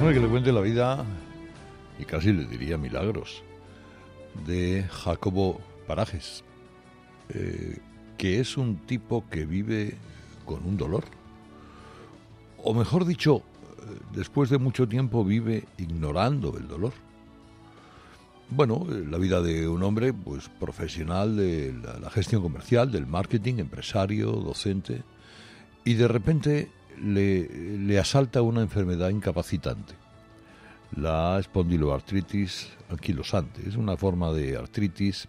Déjame que le cuente la vida, y casi le diría milagros, de Jacobo Parajes, eh, que es un tipo que vive con un dolor. O mejor dicho, eh, después de mucho tiempo vive ignorando el dolor. Bueno, eh, la vida de un hombre pues profesional de la, gestión comercial, del marketing, empresario, docente, y de repente le asalta una enfermedad incapacitante, la espondiloartritis anquilosante. Es una forma de artritis,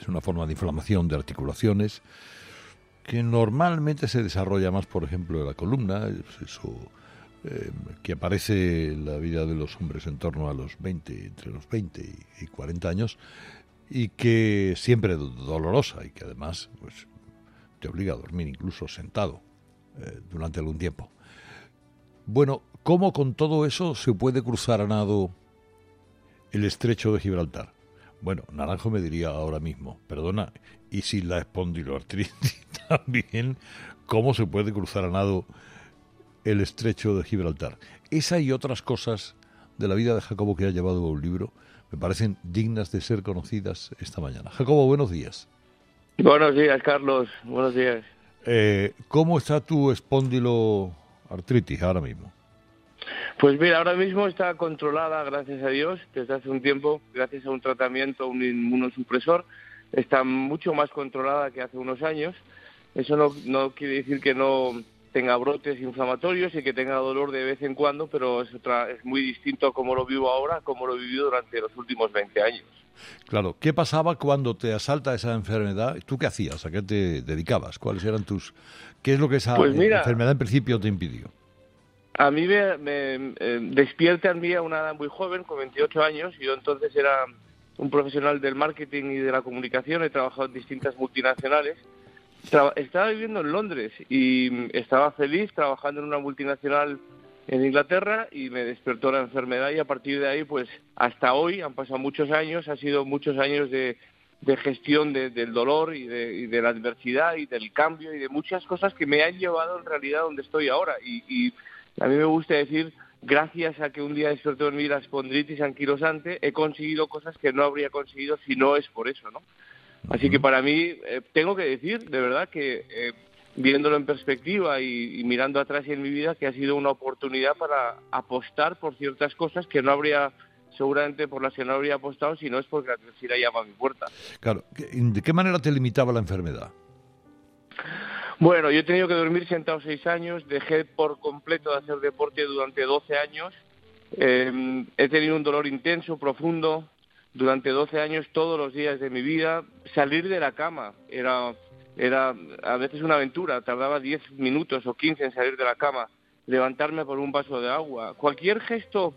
es una forma de inflamación de articulaciones que normalmente se desarrolla más, por ejemplo, en la columna, eso eh, que aparece en la vida de los hombres en torno a los 20, entre los 20 y 40 años, y que siempre es dolorosa y que además pues, te obliga a dormir incluso sentado eh, durante algún tiempo. Bueno, ¿cómo con todo eso se puede cruzar a nado el estrecho de Gibraltar? Bueno, Naranjo me diría ahora mismo, perdona, y si la espondiloartritis también, ¿cómo se puede cruzar a nado el estrecho de Gibraltar? Esa y otras cosas de la vida de Jacobo que ha llevado a un libro me parecen dignas de ser conocidas esta mañana. Jacobo, buenos días. Buenos días, Carlos. Buenos días. Eh, ¿Cómo está tu espondiloartritis ahora mismo? Pues mira, ahora mismo está controlada, gracias a Dios, desde hace un tiempo, gracias a un tratamiento, un inmunosupresor, está mucho más controlada que hace unos años. Eso no, no quiere decir que no tenga brotes inflamatorios y que tenga dolor de vez en cuando, pero es, otra, es muy distinto a cómo lo vivo ahora, a cómo lo he vivido durante los últimos 20 años. Claro, ¿qué pasaba cuando te asalta esa enfermedad? ¿Tú qué hacías? ¿A qué te dedicabas? ¿Cuáles eran tus... ¿Qué es lo que esa Pues mira, enfermedad en principio te impidió? A mí me, me eh, despierta en mí a una edad muy joven, con 28 años. Yo entonces era un profesional del marketing y de la comunicación. He trabajado en distintas multinacionales. Estaba viviendo en Londres y mm, estaba feliz trabajando en una multinacional en Inglaterra y me despertó la enfermedad y a partir de ahí, pues hasta hoy, han pasado muchos años, ha sido muchos años de, de gestión de- del dolor y de, la adversidad y del cambio y de muchas cosas que me han llevado en realidad donde estoy ahora. Y, a mí me gusta decir, gracias a que un día despertó en mí la espondilitis anquilosante, he conseguido cosas que no habría conseguido si no es por eso, ¿no? Así que para mí, eh, tengo que decir, de verdad, que eh, viéndolo en perspectiva y, y mirando atrás en mi vida, que ha sido una oportunidad para apostar por ciertas cosas que no habría, seguramente por las que no habría apostado, si no es porque la adversidad llama a mi puerta. Claro, ¿qué- ¿de qué manera te limitaba la enfermedad? Bueno, yo he tenido que dormir sentado seis años, dejé por completo de hacer deporte durante 12 años, Eh, he tenido un dolor intenso, profundo, durante 12 años, todos los días de mi vida. Salir de la cama era, era a veces una aventura, tardaba 10 minutos o 15 en salir de la cama, levantarme por un vaso de agua. Cualquier gesto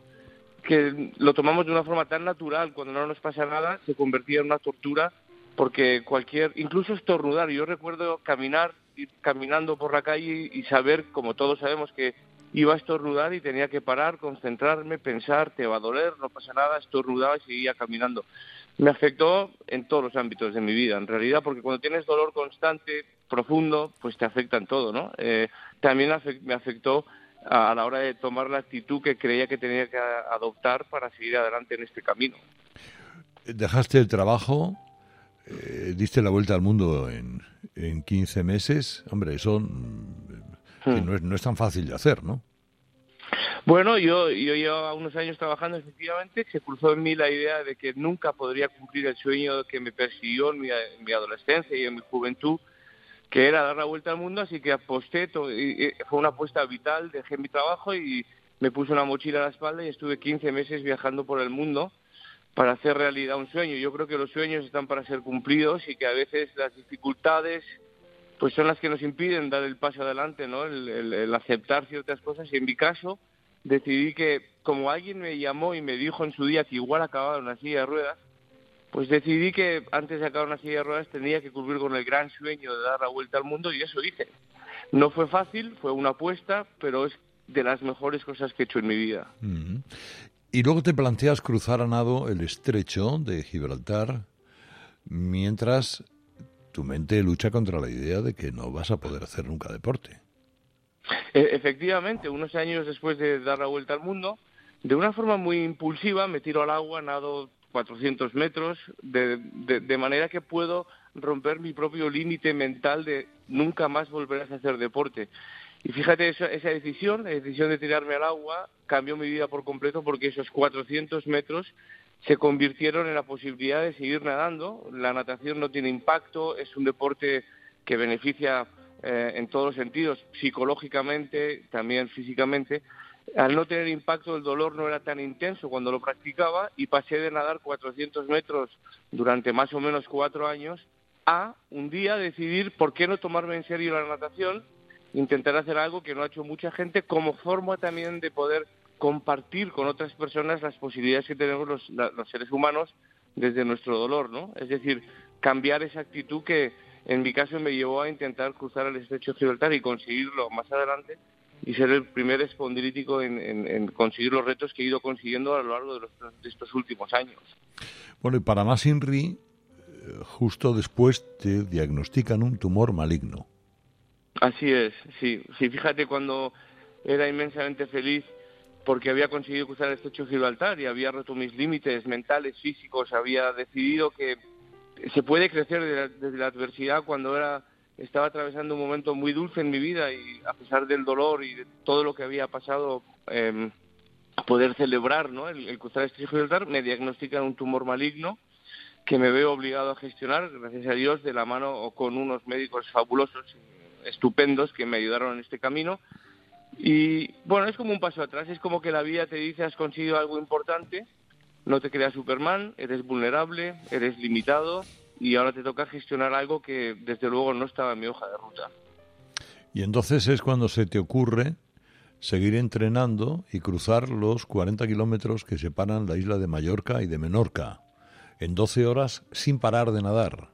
que lo tomamos de una forma tan natural cuando no nos pasa nada se convertía en una tortura porque cualquier incluso estornudar yo recuerdo caminar ir caminando por la calle y saber como todos sabemos que iba a estornudar y tenía que parar concentrarme pensar te va a doler no pasa nada estornudaba y seguía caminando me afectó en todos los ámbitos de mi vida en realidad porque cuando tienes dolor constante profundo pues te afecta en todo no Eh, también me afectó a la hora de tomar la actitud que creía que tenía que adoptar para seguir adelante en este camino. Dejaste el trabajo, eh, diste la vuelta al mundo en, en 15 meses. Hombre, eso mm, que Hmm. no, es, no es tan fácil de hacer, ¿no? Bueno, yo, yo llevaba unos años trabajando efectivamente, se cruzó en mí la idea de que nunca podría cumplir el sueño que me persiguió en mi, en mi adolescencia y en mi juventud, que era dar la vuelta al mundo, así que aposté, to- y- y fue una apuesta vital, dejé mi trabajo y me puse una mochila a la espalda y estuve 15 meses viajando por el mundo para hacer realidad un sueño. Yo creo que los sueños están para ser cumplidos y que a veces las dificultades pues son las que nos impiden dar el paso adelante, ¿no? El, aceptar ciertas cosas y en mi caso decidí que como alguien me llamó y me dijo en su día que igual acababa una silla de ruedas, pues decidí que antes de acabar una silla de ruedas tenía que cumplir con el gran sueño de dar la vuelta al mundo y eso hice. No fue fácil, fue una apuesta, pero es de las mejores cosas que he hecho en mi vida. Y luego te planteas cruzar a nado el estrecho de Gibraltar mientras tu mente lucha contra la idea de que no vas a poder hacer nunca deporte. E, efectivamente, unos años después de dar la vuelta al mundo, de una forma muy impulsiva me tiro al agua, nado 400 metros, de, de, manera que puedo romper mi propio límite mental de nunca más volver a hacer deporte. Y fíjate, esa, esa decisión, la decisión de tirarme al agua, cambió mi vida por completo porque esos 400 metros se convirtieron en la posibilidad de seguir nadando. La natación no tiene impacto, es un deporte que beneficia eh, en todos los sentidos, psicológicamente, también físicamente. Al no tener impacto, el dolor no era tan intenso cuando lo practicaba y pasé de nadar 400 metros durante más o menos cuatro años a un día decidir por qué no tomarme en serio la natación, intentar hacer algo que no ha hecho mucha gente como forma también de poder compartir con otras personas las posibilidades que tenemos los, los seres humanos desde nuestro dolor, ¿no? Es decir, cambiar esa actitud que en mi caso me llevó a intentar cruzar el estrecho de Gibraltar y conseguirlo más adelante y ser el primer espondilítico en, conseguir los retos que he ido consiguiendo a lo largo de, de estos últimos años. Bueno, y para más INRI, eh, justo después te diagnostican un tumor maligno. Así es, sí. Sí, fíjate cuando era inmensamente feliz porque había conseguido cruzar el estrecho Gibraltar y había roto mis límites mentales, físicos, había decidido que se puede crecer desde la, adversidad cuando era estaba atravesando un momento muy dulce en mi vida y a pesar del dolor y de todo lo que había pasado eh, poder celebrar ¿no? el, cruzar este Gibraltar me diagnostican un tumor maligno que me veo obligado a gestionar gracias a Dios de la mano o con unos médicos fabulosos estupendos que me ayudaron en este camino y bueno es como un paso atrás es como que la vida te dice has conseguido algo importante no te creas Superman, eres vulnerable, eres limitado y ahora te toca gestionar algo que desde luego no estaba en mi hoja de ruta. Y entonces es cuando se te ocurre seguir entrenando y cruzar los 40 kilómetros que separan la isla de Mallorca y de Menorca, en 12 horas sin parar de nadar.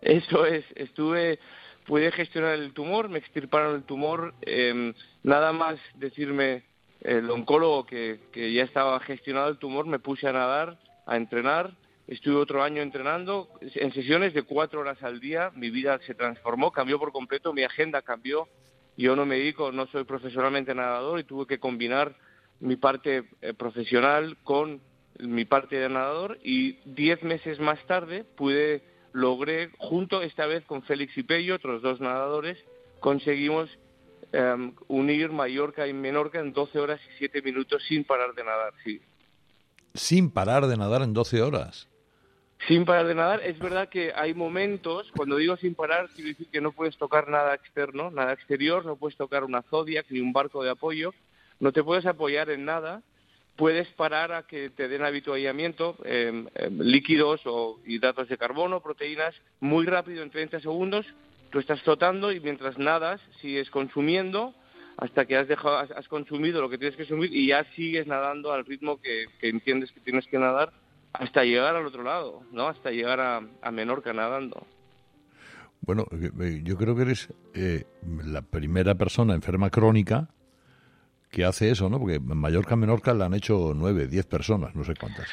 Eso es, estuve, pude gestionar el tumor, me extirparon el tumor, em, nada más decirme el oncólogo que, que ya estaba gestionado el tumor me puse a nadar, a entrenar, estuve otro año entrenando en sesiones de cuatro horas al día, mi vida se transformó, cambió por completo, mi agenda cambió, yo no me dedico, no soy profesionalmente nadador y tuve que combinar mi parte eh, profesional con mi parte de nadador y diez meses más tarde pude, logré, junto esta vez con Félix y Pello, otros dos nadadores, conseguimos Em, unir Mallorca y Menorca en 12 horas y 7 minutos sin parar de nadar, sí. Sin parar de nadar en 12 horas. Sin parar de nadar, es verdad que hay momentos, cuando digo sin parar, quiero decir que no puedes tocar nada externo, nada exterior, no puedes tocar una Zodiac ni un barco de apoyo, no te puedes apoyar en nada, puedes parar a que te den habituallamiento, eh, líquidos o hidratos de carbono, proteínas, muy rápido en 30 segundos, tú estás flotando y mientras nadas sigues consumiendo hasta que has dejado has, consumido lo que tienes que consumir y ya sigues nadando al ritmo que, entiendes que tienes que nadar hasta llegar al otro lado, ¿no? Hasta llegar a, a Menorca nadando. Bueno, eh, yo creo que eres eh, la primera persona enferma crónica que hace eso, ¿no? Porque en Mallorca, Menorca la han hecho nueve, diez personas, no sé cuántas.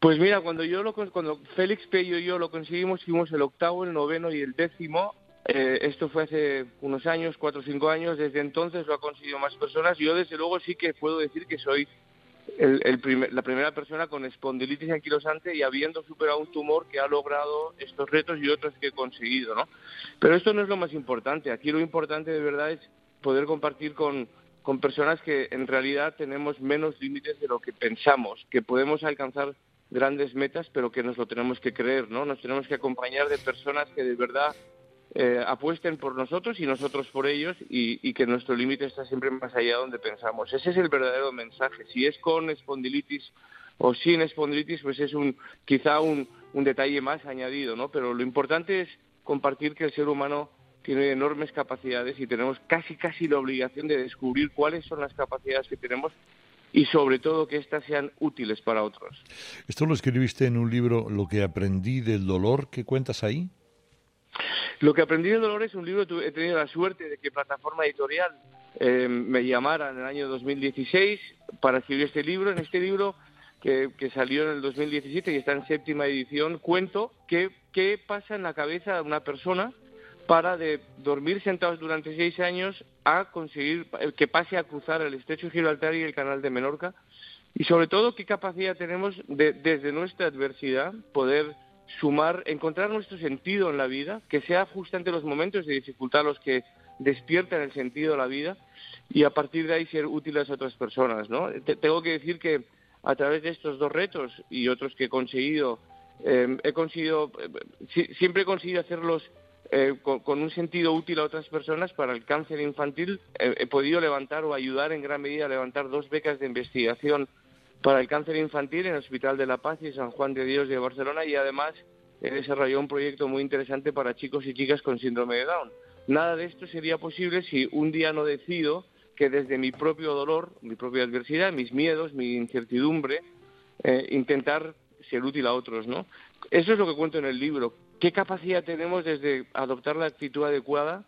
Pues mira, cuando yo lo, cuando Félix Pello y yo lo conseguimos, fuimos el octavo, el noveno y el décimo. Eh, esto fue hace unos años, cuatro o cinco años. Desde entonces lo ha conseguido más personas. Yo desde luego sí que puedo decir que soy el, la primera persona con espondilitis anquilosante y habiendo superado un tumor que ha logrado estos retos y otros que he conseguido, ¿no? Pero esto no es lo más importante. Aquí lo importante de verdad es poder compartir con, con personas que en realidad tenemos menos límites de lo que pensamos, que podemos alcanzar grandes metas, pero que nos lo tenemos que creer, ¿no? Nos tenemos que acompañar de personas que de verdad eh, apuesten por nosotros y nosotros por ellos y, que nuestro límite está siempre más allá de donde pensamos. Ese es el verdadero mensaje. Si es con espondilitis o sin espondilitis, pues es un quizá un, un detalle más añadido, ¿no? Pero lo importante es compartir que el ser humano tiene enormes capacidades y tenemos casi casi la obligación de descubrir cuáles son las capacidades que tenemos y sobre todo que éstas sean útiles para otros. Esto lo escribiste en un libro, Lo que aprendí del dolor, ¿qué cuentas ahí? Lo que aprendí del dolor es un libro, he tenido la suerte de que Plataforma Editorial eh, me llamara en el año 2016 para escribir este libro. En este libro, que, que, salió en el 2017 y está en séptima edición, cuento qué, qué pasa en la cabeza de una persona para de dormir sentados durante seis años a conseguir que pase a cruzar el estrecho de Gibraltar y el canal de Menorca. Y sobre todo, qué capacidad tenemos de, desde nuestra adversidad, poder sumar, encontrar nuestro sentido en la vida, que sea justamente los momentos de dificultad los que despiertan el sentido de la vida y a partir de ahí ser útiles a otras personas. ¿no? tengo que decir que a través de estos dos retos y otros que he conseguido, eh, he conseguido, eh, siempre he conseguido hacerlos eh, con, un sentido útil a otras personas para el cáncer infantil. he podido levantar o ayudar en gran medida a levantar dos becas de investigación para el cáncer infantil en el Hospital de la Paz y San Juan de Dios de Barcelona y además he desarrollado un proyecto muy interesante para chicos y chicas con síndrome de Down. Nada de esto sería posible si un día no decido que desde mi propio dolor, mi propia adversidad, mis miedos, mi incertidumbre, eh, intentar ser útil a otros, ¿no? Eso es lo que cuento en el libro. ¿Qué capacidad tenemos desde adoptar la actitud adecuada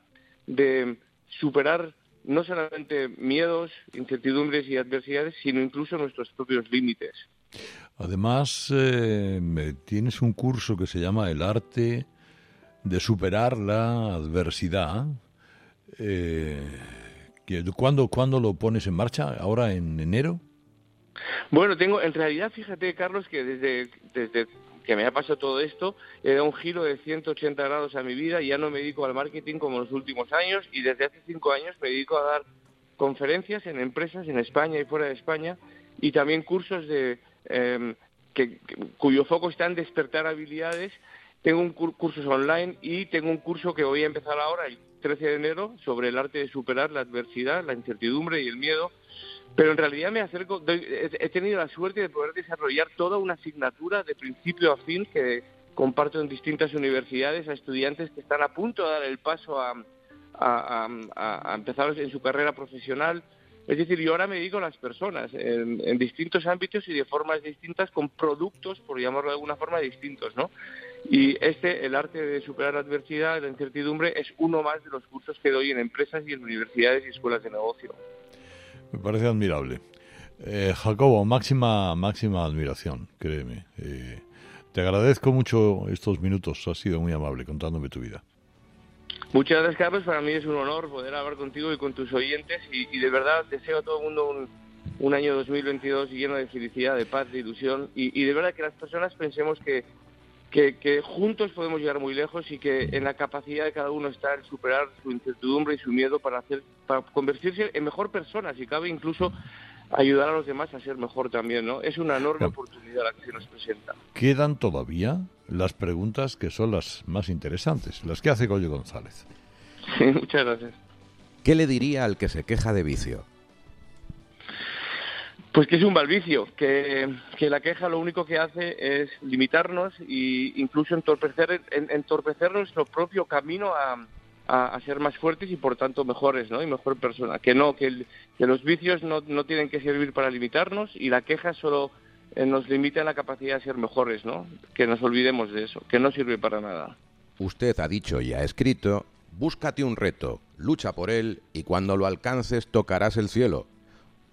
de superar no solamente miedos, incertidumbres y adversidades, sino incluso nuestros propios límites? Además, eh, tienes un curso que se llama El arte de superar la adversidad. Eh, ¿cuándo, ¿Cuándo lo pones en marcha? ¿Ahora en enero? Bueno, tengo, en realidad, fíjate, Carlos, que desde, desde que me ha pasado todo esto, he dado un giro de 180 grados a mi vida, ya no me dedico al marketing como en los últimos años y desde hace cinco años me dedico a dar conferencias en empresas en España y fuera de España y también cursos de em, que, cuyo foco está en despertar habilidades tengo un curso online y tengo un curso que voy a empezar ahora, el 13 de enero, sobre el arte de superar la adversidad, la incertidumbre y el miedo. Pero en realidad me acerco, he tenido la suerte de poder desarrollar toda una asignatura de principio a fin que comparto en distintas universidades a estudiantes que están a punto de dar el paso a, empezar en su carrera profesional. Es decir, yo ahora me dedico a las personas en, en, distintos ámbitos y de formas distintas con productos, por llamarlo de alguna forma, distintos, ¿no? Y este, el arte de superar la adversidad, la incertidumbre, es uno más de los cursos que doy en empresas y en universidades y escuelas de negocio. Me parece admirable. Eh, Jacobo, máxima, máxima admiración, créeme. Eh, te agradezco mucho estos minutos, has sido muy amable contándome tu vida. Muchas gracias, Carlos. Para mí es un honor poder hablar contigo y con tus oyentes y, de verdad deseo a todo el mundo un, un, año 2022 lleno de felicidad, de paz, de ilusión y de verdad que las personas pensemos que que, juntos podemos llegar muy lejos y que en la capacidad de cada uno está el superar su incertidumbre y su miedo para hacer para convertirse en mejor persona, si cabe incluso ayudar a los demás a ser mejor también, ¿no? Es una enorme oportunidad la que se nos presenta. Quedan todavía las preguntas que son las más interesantes, las que hace Goyo González. Sí, muchas gracias. ¿Qué le diría al que se queja de vicio? Pues que es un malvicio, que, que, la queja lo único que hace es limitarnos e incluso entorpecer, entorpecer nuestro propio camino a, a, ser más fuertes y por tanto mejores, ¿no? Y mejor persona. Que no, que, los vicios no, no, tienen que servir para limitarnos y la queja solo eh, nos limita en la capacidad de ser mejores, ¿no? Que nos olvidemos de eso, que no sirve para nada. Usted ha dicho y ha escrito, búscate un reto, lucha por él y cuando lo alcances tocarás el cielo.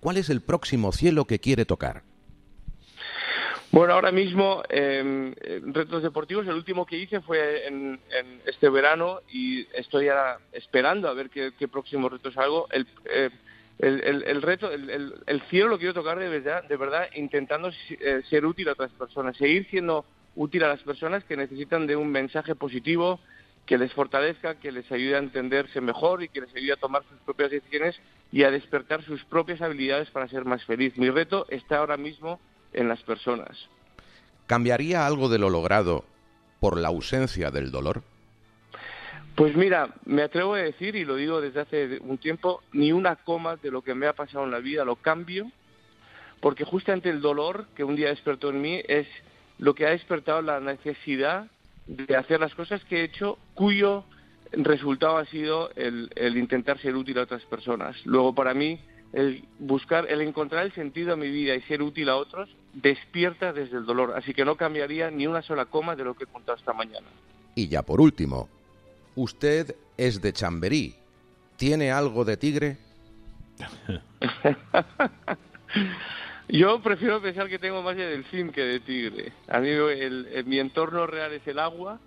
¿Cuál es el próximo cielo que quiere tocar? Bueno, ahora mismo em, retos deportivos, el último que hice fue en, este verano y estoy ahora esperando a ver qué, próximo reto salgo. El, eh, el, reto, el, cielo lo quiero tocar de verdad, de verdad intentando eh, ser útil a otras personas, seguir siendo útil a las personas que necesitan de un mensaje positivo, que les fortalezca, que les ayude a entenderse mejor y que les ayude a tomar sus propias decisiones y a despertar sus propias habilidades para ser más feliz. Mi reto está ahora mismo en las personas. ¿Cambiaría algo de lo logrado por la ausencia del dolor? Pues mira, me atrevo a decir, y lo digo desde hace un tiempo, ni una coma de lo que me ha pasado en la vida lo cambio, porque justamente el dolor que un día despertó en mí es lo que ha despertado la necesidad de hacer las cosas que he hecho cuyo resultado ha sido el, intentar ser útil a otras personas. Luego, para mí, el buscar, el encontrar el sentido a mi vida y ser útil a otros despierta desde el dolor. Así que no cambiaría ni una sola coma de lo que he contado esta mañana. Y ya por último, usted es de Chamberí. ¿Tiene algo de tigre? Yo prefiero pensar que tengo más de delfín que de tigre. A mí mi entorno real es el agua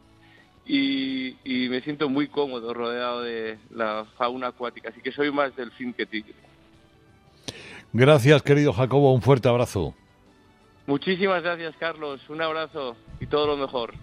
y, y me siento muy cómodo rodeado de la fauna acuática, así que soy más delfín que tigre. Gracias, querido Jacobo, un fuerte abrazo. Muchísimas gracias, Carlos. Un abrazo y todo lo mejor.